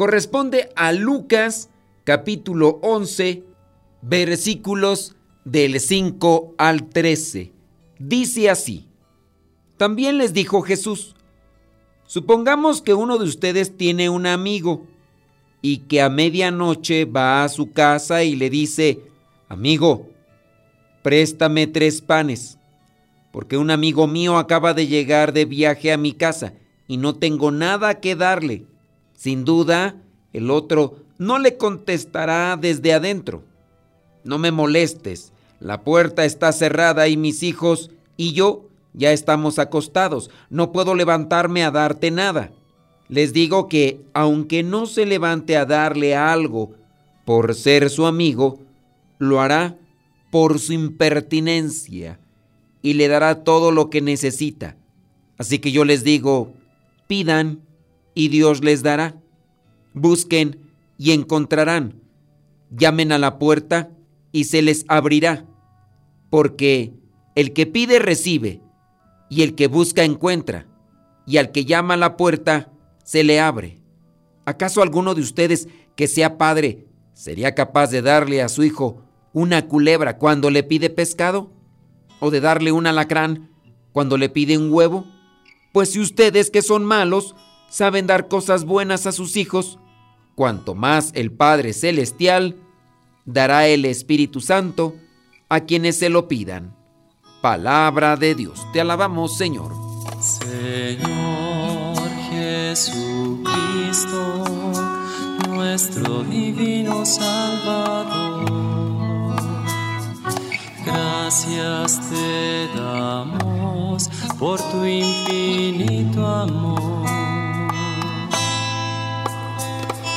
corresponde a Lucas capítulo 11 versículos del 5 al 13. Dice así, también les dijo Jesús, supongamos que uno de ustedes tiene un amigo y que a medianoche va a su casa y le dice, amigo, préstame tres panes, porque un amigo mío acaba de llegar de viaje a mi casa y no tengo nada que darle. Sin duda, el otro no le contestará desde adentro. No me molestes, la puerta está cerrada y mis hijos y yo ya estamos acostados. No puedo levantarme a darte nada. Les digo que, aunque no se levante a darle algo por ser su amigo, lo hará por su impertinencia y le dará todo lo que necesita. Así que yo les digo, pidan y Dios les dará. Busquen y encontrarán. Llamen a la puerta y se les abrirá. Porque el que pide recibe, y el que busca encuentra, y al que llama a la puerta se le abre. ¿Acaso alguno de ustedes que sea padre sería capaz de darle a su hijo una culebra cuando le pide pescado? ¿O de darle un alacrán cuando le pide un huevo? Pues si ustedes que son malos saben dar cosas buenas a sus hijos, cuanto más el Padre Celestial dará el Espíritu Santo a quienes se lo pidan. Palabra de Dios. Te alabamos, Señor. Señor Jesucristo, nuestro divino Salvador. Gracias te damos por tu infinito amor.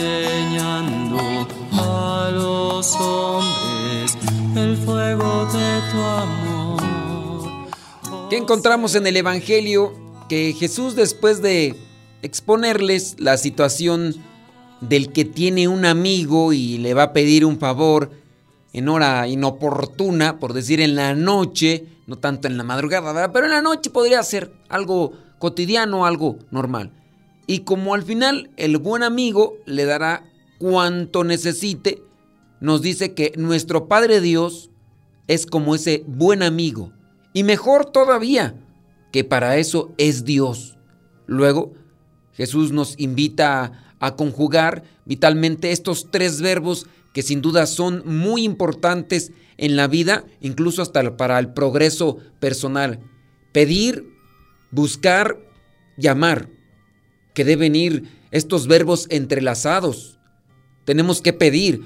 enseñando a los hombres el fuego de tu amor. ¿Qué encontramos en el Evangelio? Que Jesús después de exponerles la situación del que tiene un amigo y le va a pedir un favor en hora inoportuna, por decir en la noche, no tanto en la madrugada, pero en la noche podría ser algo cotidiano, algo normal. Y como al final el buen amigo le dará cuanto necesite, nos dice que nuestro Padre Dios es como ese buen amigo. Y mejor todavía, que para eso es Dios. Luego, Jesús nos invita a, conjugar vitalmente estos tres verbos que sin duda son muy importantes en la vida, incluso hasta para el progreso personal. Pedir, buscar, llamar que deben ir estos verbos entrelazados. Tenemos que pedir,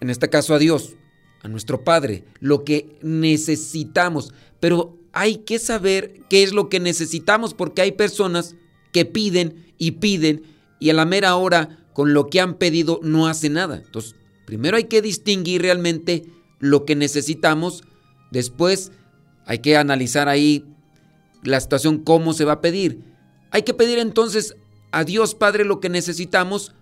en este caso a Dios, a nuestro Padre, lo que necesitamos. Pero hay que saber qué es lo que necesitamos porque hay personas que piden y piden y a la mera hora con lo que han pedido no hace nada. Entonces, primero hay que distinguir realmente lo que necesitamos. Después hay que analizar ahí la situación, cómo se va a pedir. Hay que pedir entonces a Dios Padre lo que necesitamos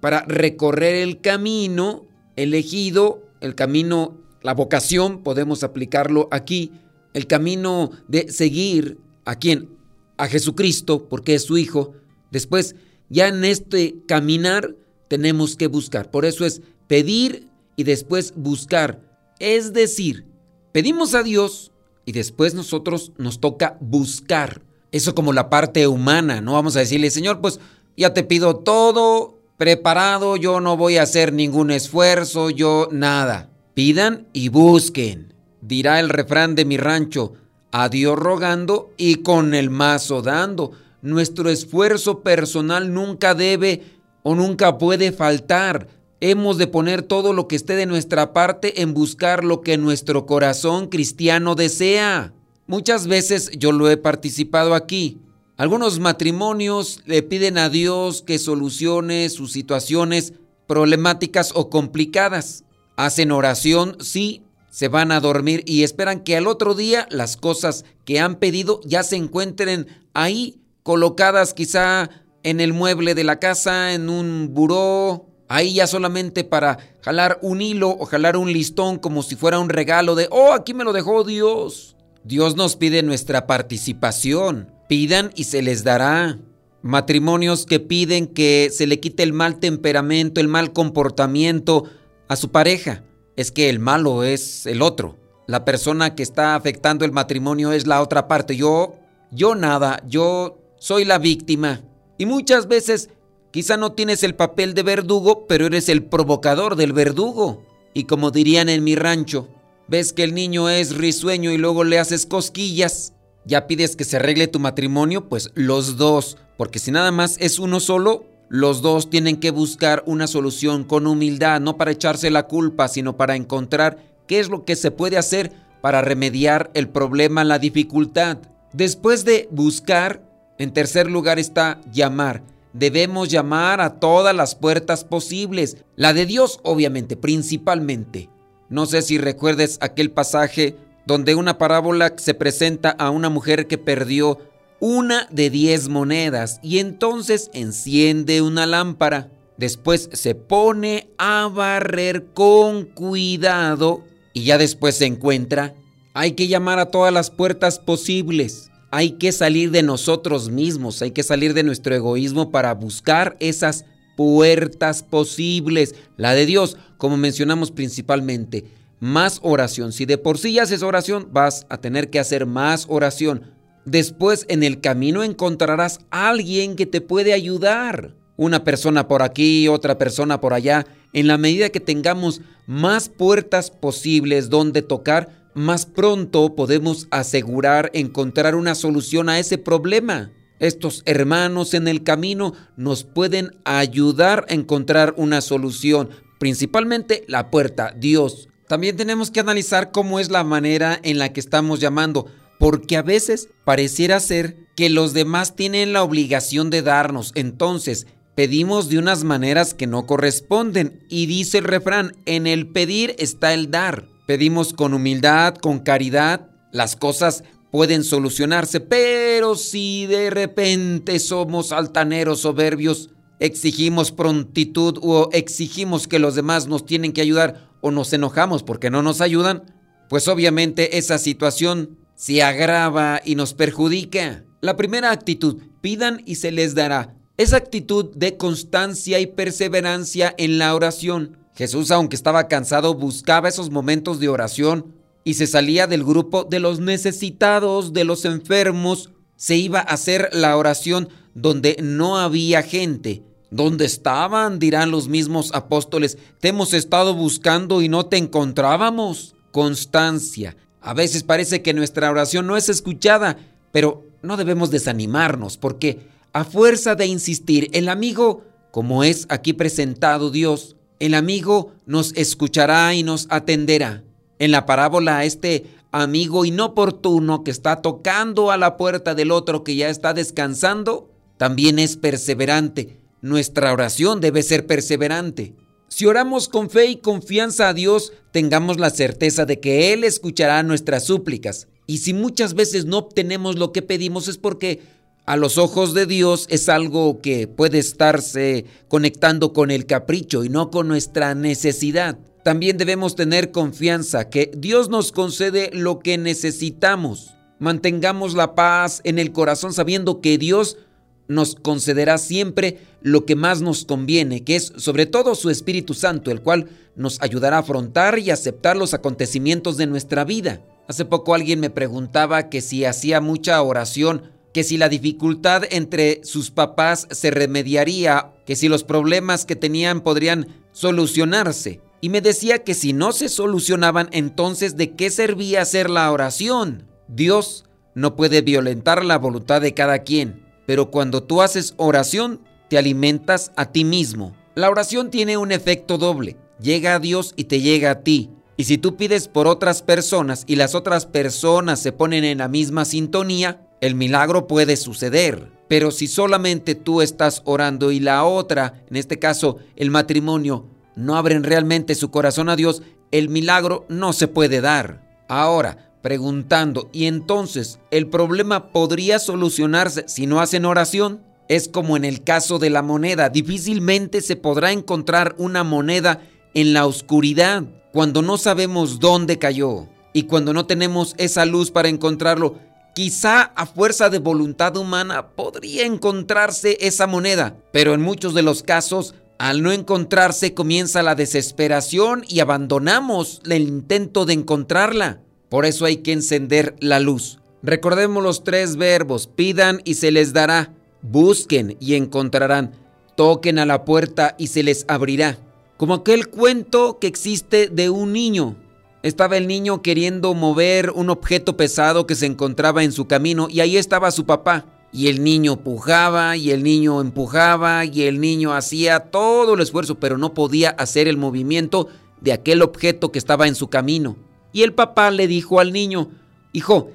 para recorrer el camino elegido, el camino, la vocación, podemos aplicarlo aquí, el camino de seguir a quién, a Jesucristo, porque es su Hijo. Después, ya en este caminar tenemos que buscar. Por eso es pedir y después buscar. Es decir, pedimos a Dios y después nosotros nos toca buscar. Eso como la parte humana, no vamos a decirle, Señor, pues ya te pido todo preparado, yo no voy a hacer ningún esfuerzo, yo nada. Pidan y busquen. Dirá el refrán de mi rancho, a Dios rogando y con el mazo dando. Nuestro esfuerzo personal nunca debe o nunca puede faltar. Hemos de poner todo lo que esté de nuestra parte en buscar lo que nuestro corazón cristiano desea. Muchas veces yo lo he participado aquí. Algunos matrimonios le piden a Dios que solucione sus situaciones problemáticas o complicadas. Hacen oración, sí, se van a dormir y esperan que al otro día las cosas que han pedido ya se encuentren ahí, colocadas quizá en el mueble de la casa, en un buró, ahí ya solamente para jalar un hilo o jalar un listón como si fuera un regalo de, oh, aquí me lo dejó Dios. Dios nos pide nuestra participación. Pidan y se les dará. Matrimonios que piden que se le quite el mal temperamento, el mal comportamiento a su pareja. Es que el malo es el otro. La persona que está afectando el matrimonio es la otra parte. Yo, yo nada, yo soy la víctima. Y muchas veces quizá no tienes el papel de verdugo, pero eres el provocador del verdugo. Y como dirían en mi rancho, ves que el niño es risueño y luego le haces cosquillas, ya pides que se arregle tu matrimonio, pues los dos, porque si nada más es uno solo, los dos tienen que buscar una solución con humildad, no para echarse la culpa, sino para encontrar qué es lo que se puede hacer para remediar el problema, la dificultad. Después de buscar, en tercer lugar está llamar. Debemos llamar a todas las puertas posibles, la de Dios obviamente, principalmente. No sé si recuerdes aquel pasaje donde una parábola se presenta a una mujer que perdió una de diez monedas y entonces enciende una lámpara. Después se pone a barrer con cuidado y ya después se encuentra. Hay que llamar a todas las puertas posibles. Hay que salir de nosotros mismos, hay que salir de nuestro egoísmo para buscar esas puertas posibles. La de Dios, como mencionamos principalmente, más oración. Si de por sí haces oración, vas a tener que hacer más oración. Después en el camino encontrarás alguien que te puede ayudar. Una persona por aquí, otra persona por allá. En la medida que tengamos más puertas posibles donde tocar, más pronto podemos asegurar encontrar una solución a ese problema. Estos hermanos en el camino nos pueden ayudar a encontrar una solución, principalmente la puerta, Dios. También tenemos que analizar cómo es la manera en la que estamos llamando, porque a veces pareciera ser que los demás tienen la obligación de darnos, entonces pedimos de unas maneras que no corresponden y dice el refrán, en el pedir está el dar. Pedimos con humildad, con caridad, las cosas pueden solucionarse, pero si de repente somos altaneros, soberbios, exigimos prontitud o exigimos que los demás nos tienen que ayudar o nos enojamos porque no nos ayudan, pues obviamente esa situación se agrava y nos perjudica. La primera actitud, pidan y se les dará. Esa actitud de constancia y perseverancia en la oración. Jesús, aunque estaba cansado, buscaba esos momentos de oración y se salía del grupo de los necesitados, de los enfermos, se iba a hacer la oración donde no había gente. ¿Dónde estaban? dirán los mismos apóstoles. Te hemos estado buscando y no te encontrábamos. Constancia. A veces parece que nuestra oración no es escuchada, pero no debemos desanimarnos porque a fuerza de insistir, el amigo, como es aquí presentado Dios, el amigo nos escuchará y nos atenderá. En la parábola, este amigo inoportuno que está tocando a la puerta del otro que ya está descansando, también es perseverante. Nuestra oración debe ser perseverante. Si oramos con fe y confianza a Dios, tengamos la certeza de que Él escuchará nuestras súplicas. Y si muchas veces no obtenemos lo que pedimos es porque a los ojos de Dios es algo que puede estarse conectando con el capricho y no con nuestra necesidad también debemos tener confianza que Dios nos concede lo que necesitamos. Mantengamos la paz en el corazón sabiendo que Dios nos concederá siempre lo que más nos conviene, que es sobre todo su Espíritu Santo, el cual nos ayudará a afrontar y aceptar los acontecimientos de nuestra vida. Hace poco alguien me preguntaba que si hacía mucha oración que si la dificultad entre sus papás se remediaría, que si los problemas que tenían podrían solucionarse. Y me decía que si no se solucionaban, entonces ¿de qué servía hacer la oración? Dios no puede violentar la voluntad de cada quien, pero cuando tú haces oración, te alimentas a ti mismo. La oración tiene un efecto doble, llega a Dios y te llega a ti. Y si tú pides por otras personas y las otras personas se ponen en la misma sintonía, el milagro puede suceder. Pero si solamente tú estás orando y la otra, en este caso el matrimonio, no abren realmente su corazón a Dios, el milagro no se puede dar. Ahora, preguntando, ¿y entonces el problema podría solucionarse si no hacen oración? Es como en el caso de la moneda, difícilmente se podrá encontrar una moneda en la oscuridad cuando no sabemos dónde cayó y cuando no tenemos esa luz para encontrarlo. Quizá a fuerza de voluntad humana podría encontrarse esa moneda, pero en muchos de los casos, al no encontrarse comienza la desesperación y abandonamos el intento de encontrarla. Por eso hay que encender la luz. Recordemos los tres verbos, pidan y se les dará, busquen y encontrarán, toquen a la puerta y se les abrirá. Como aquel cuento que existe de un niño estaba el niño queriendo mover un objeto pesado que se encontraba en su camino y ahí estaba su papá. Y el niño pujaba y el niño empujaba y el niño hacía todo el esfuerzo, pero no podía hacer el movimiento de aquel objeto que estaba en su camino. Y el papá le dijo al niño, hijo,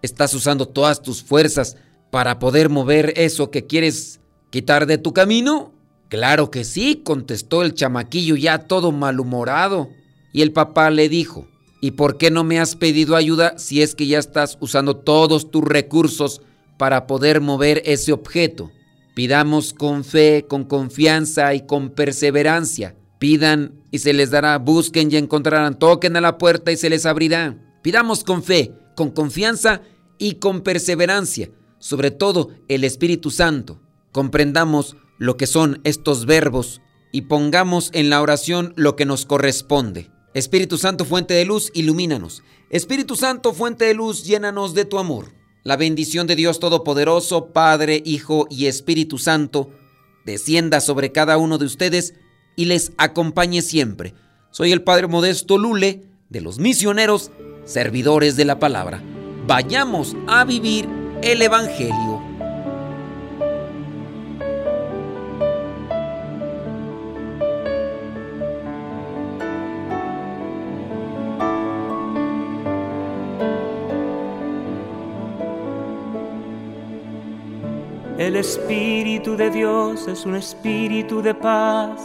¿estás usando todas tus fuerzas para poder mover eso que quieres quitar de tu camino? Claro que sí, contestó el chamaquillo ya todo malhumorado. Y el papá le dijo, ¿y por qué no me has pedido ayuda si es que ya estás usando todos tus recursos para poder mover ese objeto? Pidamos con fe, con confianza y con perseverancia. Pidan y se les dará, busquen y encontrarán, toquen a la puerta y se les abrirá. Pidamos con fe, con confianza y con perseverancia, sobre todo el Espíritu Santo. Comprendamos lo que son estos verbos y pongamos en la oración lo que nos corresponde. Espíritu Santo, fuente de luz, ilumínanos. Espíritu Santo, fuente de luz, llénanos de tu amor. La bendición de Dios Todopoderoso, Padre, Hijo y Espíritu Santo, descienda sobre cada uno de ustedes y les acompañe siempre. Soy el Padre Modesto Lule, de los misioneros, servidores de la palabra. Vayamos a vivir el Evangelio. El Espíritu de Dios es un espíritu de paz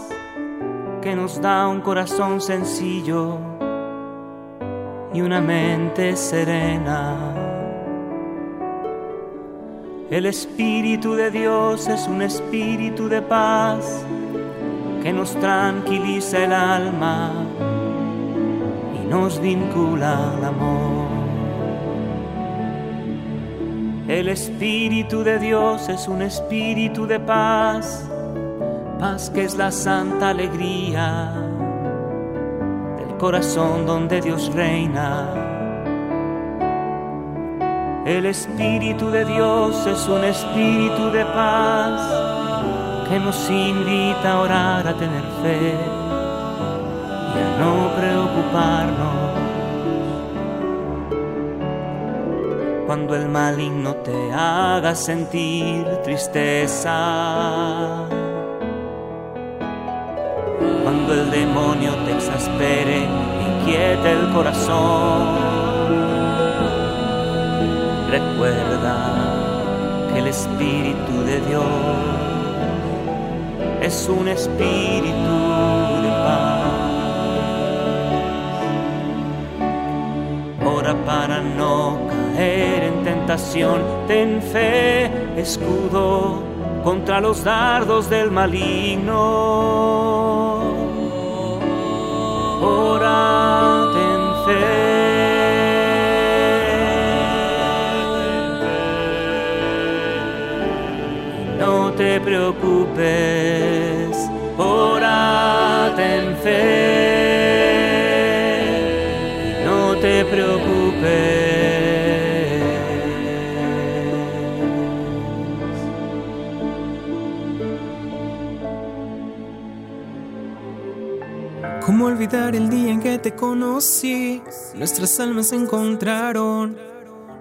que nos da un corazón sencillo y una mente serena. El Espíritu de Dios es un espíritu de paz que nos tranquiliza el alma y nos vincula al amor. El Espíritu de Dios es un espíritu de paz, paz que es la santa alegría del corazón donde Dios reina. El Espíritu de Dios es un espíritu de paz que nos invita a orar, a tener fe y a no preocuparnos. Cuando el maligno te haga sentir tristeza, cuando el demonio te exaspere, inquiete el corazón. Recuerda que el Espíritu de Dios es un espíritu Para no caer en tentación, ten fe, escudo contra los dardos del maligno. Ora, ten fe. No te preocupes, ora, ten fe. Olvidar el día en que te conocí? Nuestras almas se encontraron.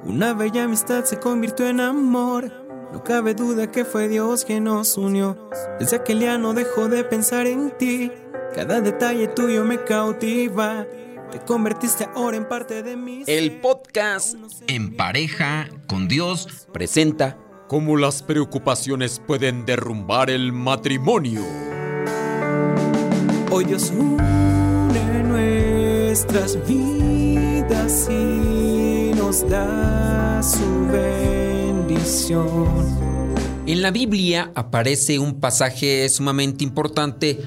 Una bella amistad se convirtió en amor. No cabe duda que fue Dios quien nos unió. Desde aquel día no dejo de pensar en ti. Cada detalle tuyo me cautiva. Te convertiste ahora en parte de mí. El podcast En pareja con Dios presenta Cómo las preocupaciones pueden derrumbar el matrimonio. Hoy Dios une nuestras vidas y nos da su bendición. En la Biblia aparece un pasaje sumamente importante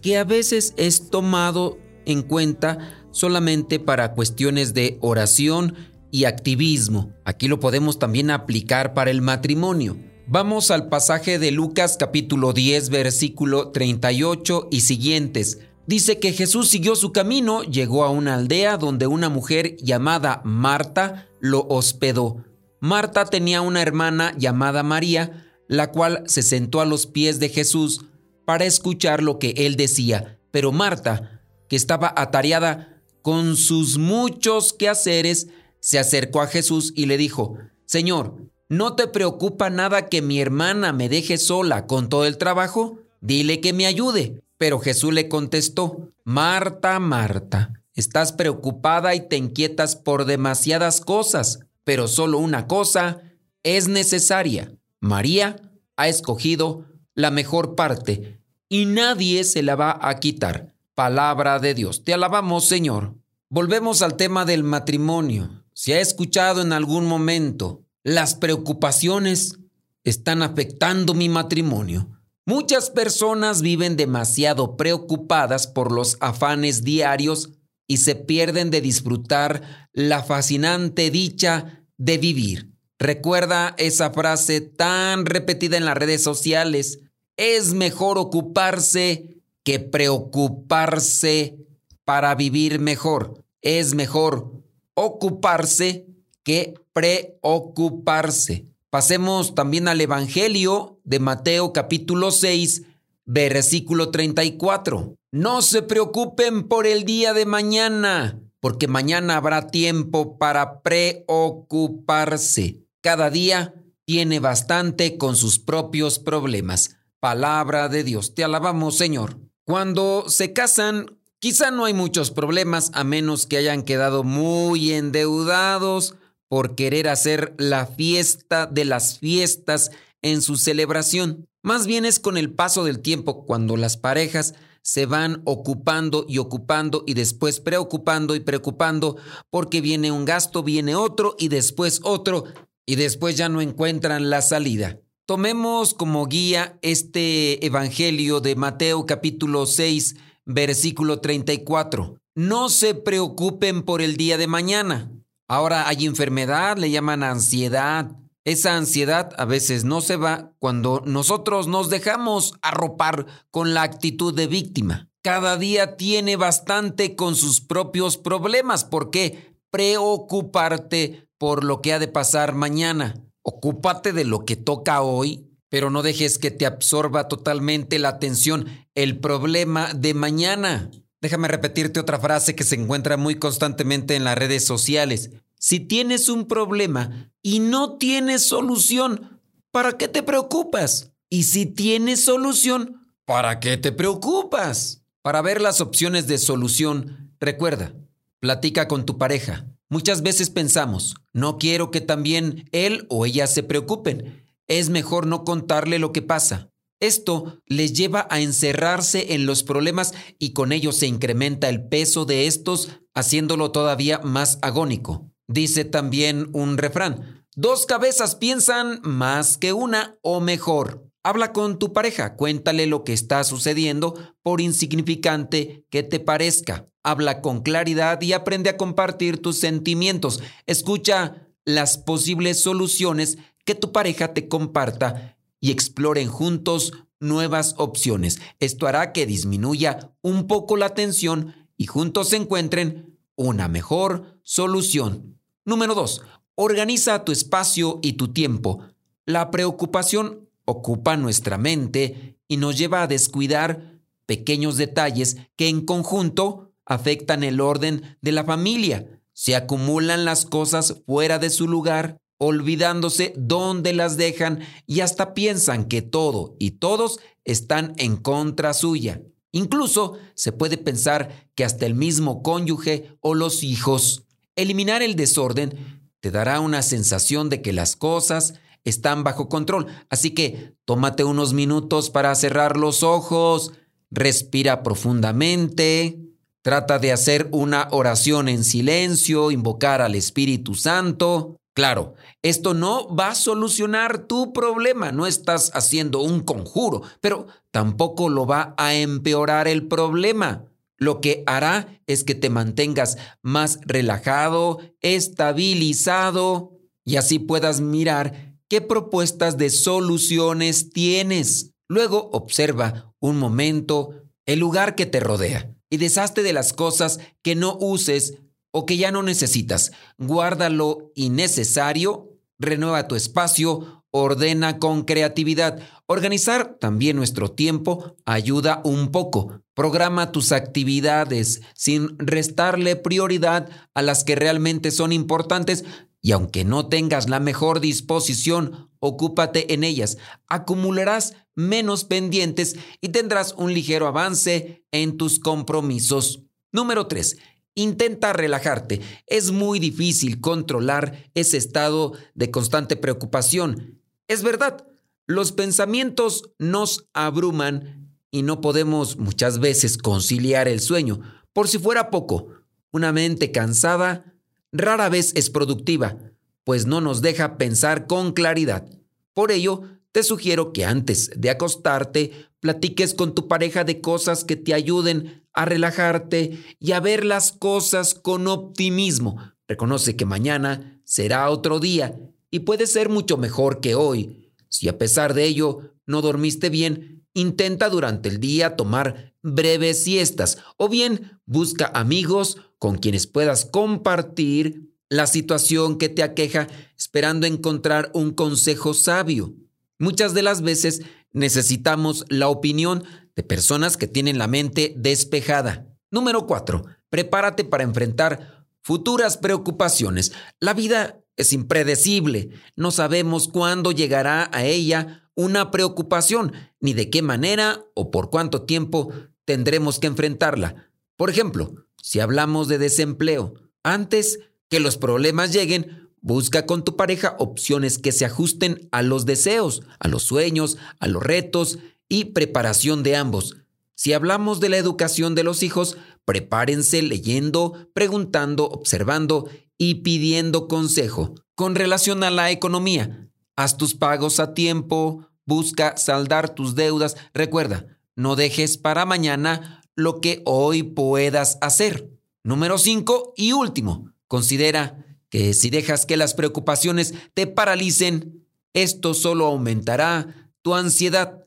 que a veces es tomado en cuenta solamente para cuestiones de oración y activismo. Aquí lo podemos también aplicar para el matrimonio. Vamos al pasaje de Lucas capítulo 10 versículo 38 y siguientes. Dice que Jesús siguió su camino, llegó a una aldea donde una mujer llamada Marta lo hospedó. Marta tenía una hermana llamada María, la cual se sentó a los pies de Jesús para escuchar lo que él decía. Pero Marta, que estaba atareada con sus muchos quehaceres, se acercó a Jesús y le dijo, Señor, ¿No te preocupa nada que mi hermana me deje sola con todo el trabajo? Dile que me ayude. Pero Jesús le contestó, Marta, Marta, estás preocupada y te inquietas por demasiadas cosas, pero solo una cosa es necesaria. María ha escogido la mejor parte y nadie se la va a quitar. Palabra de Dios. Te alabamos, Señor. Volvemos al tema del matrimonio. Si ha escuchado en algún momento las preocupaciones están afectando mi matrimonio. Muchas personas viven demasiado preocupadas por los afanes diarios y se pierden de disfrutar la fascinante dicha de vivir. Recuerda esa frase tan repetida en las redes sociales. Es mejor ocuparse que preocuparse para vivir mejor. Es mejor ocuparse que preocuparse. Pasemos también al Evangelio de Mateo capítulo 6, versículo 34. No se preocupen por el día de mañana, porque mañana habrá tiempo para preocuparse. Cada día tiene bastante con sus propios problemas. Palabra de Dios, te alabamos Señor. Cuando se casan, quizá no hay muchos problemas a menos que hayan quedado muy endeudados por querer hacer la fiesta de las fiestas en su celebración. Más bien es con el paso del tiempo cuando las parejas se van ocupando y ocupando y después preocupando y preocupando porque viene un gasto, viene otro y después otro y después ya no encuentran la salida. Tomemos como guía este Evangelio de Mateo capítulo 6 versículo 34. No se preocupen por el día de mañana Ahora hay enfermedad, le llaman ansiedad. Esa ansiedad a veces no se va cuando nosotros nos dejamos arropar con la actitud de víctima. Cada día tiene bastante con sus propios problemas. ¿Por qué? Preocuparte por lo que ha de pasar mañana. Ocúpate de lo que toca hoy, pero no dejes que te absorba totalmente la atención el problema de mañana. Déjame repetirte otra frase que se encuentra muy constantemente en las redes sociales. Si tienes un problema y no tienes solución, ¿para qué te preocupas? Y si tienes solución, ¿para qué te preocupas? Para ver las opciones de solución, recuerda, platica con tu pareja. Muchas veces pensamos, no quiero que también él o ella se preocupen. Es mejor no contarle lo que pasa. Esto les lleva a encerrarse en los problemas y con ello se incrementa el peso de estos, haciéndolo todavía más agónico. Dice también un refrán, dos cabezas piensan más que una o mejor. Habla con tu pareja, cuéntale lo que está sucediendo, por insignificante que te parezca. Habla con claridad y aprende a compartir tus sentimientos. Escucha las posibles soluciones que tu pareja te comparta y exploren juntos nuevas opciones. Esto hará que disminuya un poco la tensión y juntos encuentren una mejor solución. Número 2. Organiza tu espacio y tu tiempo. La preocupación ocupa nuestra mente y nos lleva a descuidar pequeños detalles que en conjunto afectan el orden de la familia. Se acumulan las cosas fuera de su lugar, olvidándose dónde las dejan y hasta piensan que todo y todos están en contra suya. Incluso se puede pensar que hasta el mismo cónyuge o los hijos. Eliminar el desorden te dará una sensación de que las cosas están bajo control. Así que tómate unos minutos para cerrar los ojos, respira profundamente, trata de hacer una oración en silencio, invocar al Espíritu Santo. Claro, esto no va a solucionar tu problema, no estás haciendo un conjuro, pero tampoco lo va a empeorar el problema. Lo que hará es que te mantengas más relajado, estabilizado y así puedas mirar qué propuestas de soluciones tienes. Luego observa un momento el lugar que te rodea y deshazte de las cosas que no uses o que ya no necesitas. Guarda lo innecesario, renueva tu espacio, ordena con creatividad. Organizar también nuestro tiempo ayuda un poco. Programa tus actividades sin restarle prioridad a las que realmente son importantes y aunque no tengas la mejor disposición, ocúpate en ellas. Acumularás menos pendientes y tendrás un ligero avance en tus compromisos. Número 3. Intenta relajarte. Es muy difícil controlar ese estado de constante preocupación. Es verdad, los pensamientos nos abruman y no podemos muchas veces conciliar el sueño. Por si fuera poco, una mente cansada rara vez es productiva, pues no nos deja pensar con claridad. Por ello, te sugiero que antes de acostarte platiques con tu pareja de cosas que te ayuden a relajarte y a ver las cosas con optimismo. Reconoce que mañana será otro día y puede ser mucho mejor que hoy. Si a pesar de ello no dormiste bien, intenta durante el día tomar breves siestas o bien busca amigos con quienes puedas compartir la situación que te aqueja esperando encontrar un consejo sabio. Muchas de las veces necesitamos la opinión de personas que tienen la mente despejada. Número 4. Prepárate para enfrentar futuras preocupaciones. La vida es impredecible. No sabemos cuándo llegará a ella una preocupación, ni de qué manera o por cuánto tiempo tendremos que enfrentarla. Por ejemplo, si hablamos de desempleo, antes que los problemas lleguen, busca con tu pareja opciones que se ajusten a los deseos, a los sueños, a los retos y preparación de ambos. Si hablamos de la educación de los hijos, prepárense leyendo, preguntando, observando y pidiendo consejo. Con relación a la economía, haz tus pagos a tiempo, busca saldar tus deudas. Recuerda, no dejes para mañana lo que hoy puedas hacer. Número 5 y último, considera que si dejas que las preocupaciones te paralicen, esto solo aumentará tu ansiedad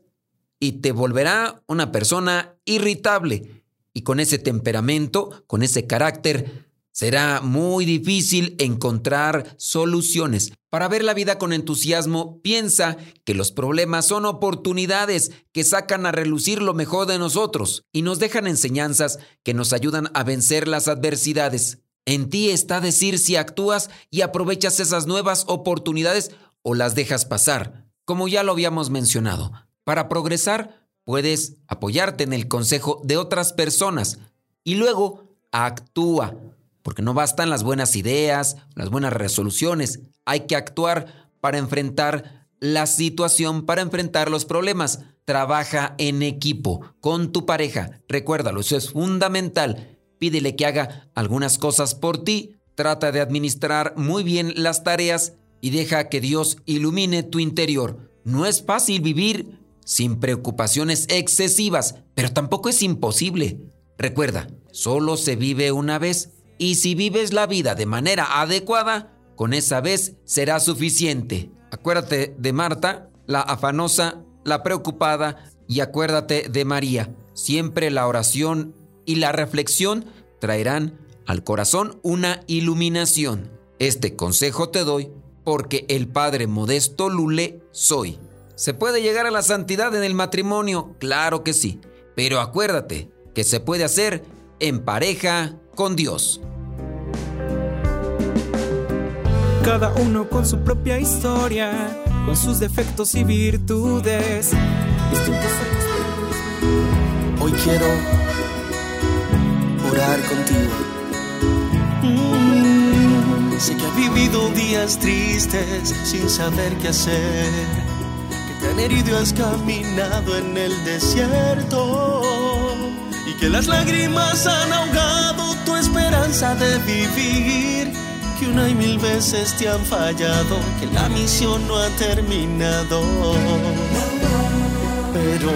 y te volverá una persona irritable. Y con ese temperamento, con ese carácter, Será muy difícil encontrar soluciones. Para ver la vida con entusiasmo, piensa que los problemas son oportunidades que sacan a relucir lo mejor de nosotros y nos dejan enseñanzas que nos ayudan a vencer las adversidades. En ti está decir si actúas y aprovechas esas nuevas oportunidades o las dejas pasar, como ya lo habíamos mencionado. Para progresar, puedes apoyarte en el consejo de otras personas y luego actúa porque no bastan las buenas ideas, las buenas resoluciones, hay que actuar para enfrentar la situación, para enfrentar los problemas. Trabaja en equipo con tu pareja, recuérdalo, eso es fundamental. Pídele que haga algunas cosas por ti, trata de administrar muy bien las tareas y deja que Dios ilumine tu interior. No es fácil vivir sin preocupaciones excesivas, pero tampoco es imposible. Recuerda, solo se vive una vez y si vives la vida de manera adecuada, con esa vez será suficiente. Acuérdate de Marta, la afanosa, la preocupada, y acuérdate de María. Siempre la oración y la reflexión traerán al corazón una iluminación. Este consejo te doy porque el Padre Modesto Lule soy. ¿Se puede llegar a la santidad en el matrimonio? Claro que sí. Pero acuérdate que se puede hacer en pareja con Dios. Cada uno con su propia historia, con sus defectos y virtudes. Hoy quiero orar contigo. Mm, sé que has vivido días tristes sin saber qué hacer. Que te han herido y has caminado en el desierto. Y que las lágrimas han ahogado tu esperanza de vivir. Que una y mil veces te han fallado. Que la misión no ha terminado. Pero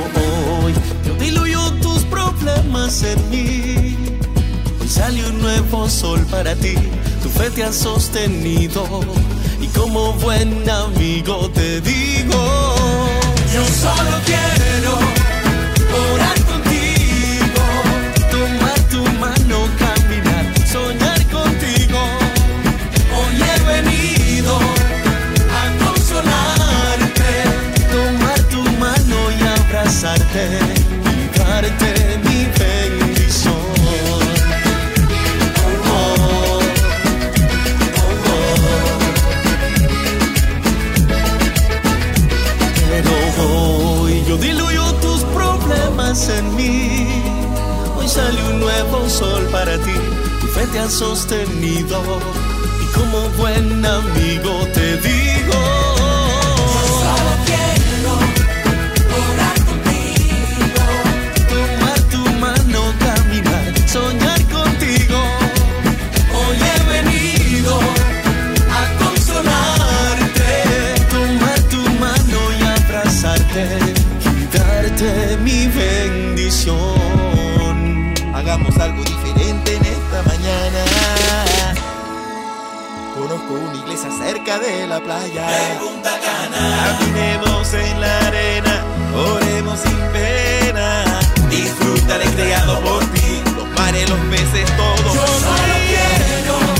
hoy yo diluyo tus problemas en mí. Sale un nuevo sol para ti, tu fe te ha sostenido. Y como buen amigo te digo, yo solo quiero orar bendición. Hagamos algo diferente en esta mañana. Conozco una iglesia cerca de la playa. De Punta Cana. Caminemos en la arena, oremos sin pena. Disfruta del creado por ti, los mares, los peces, todo. Yo solo quiero.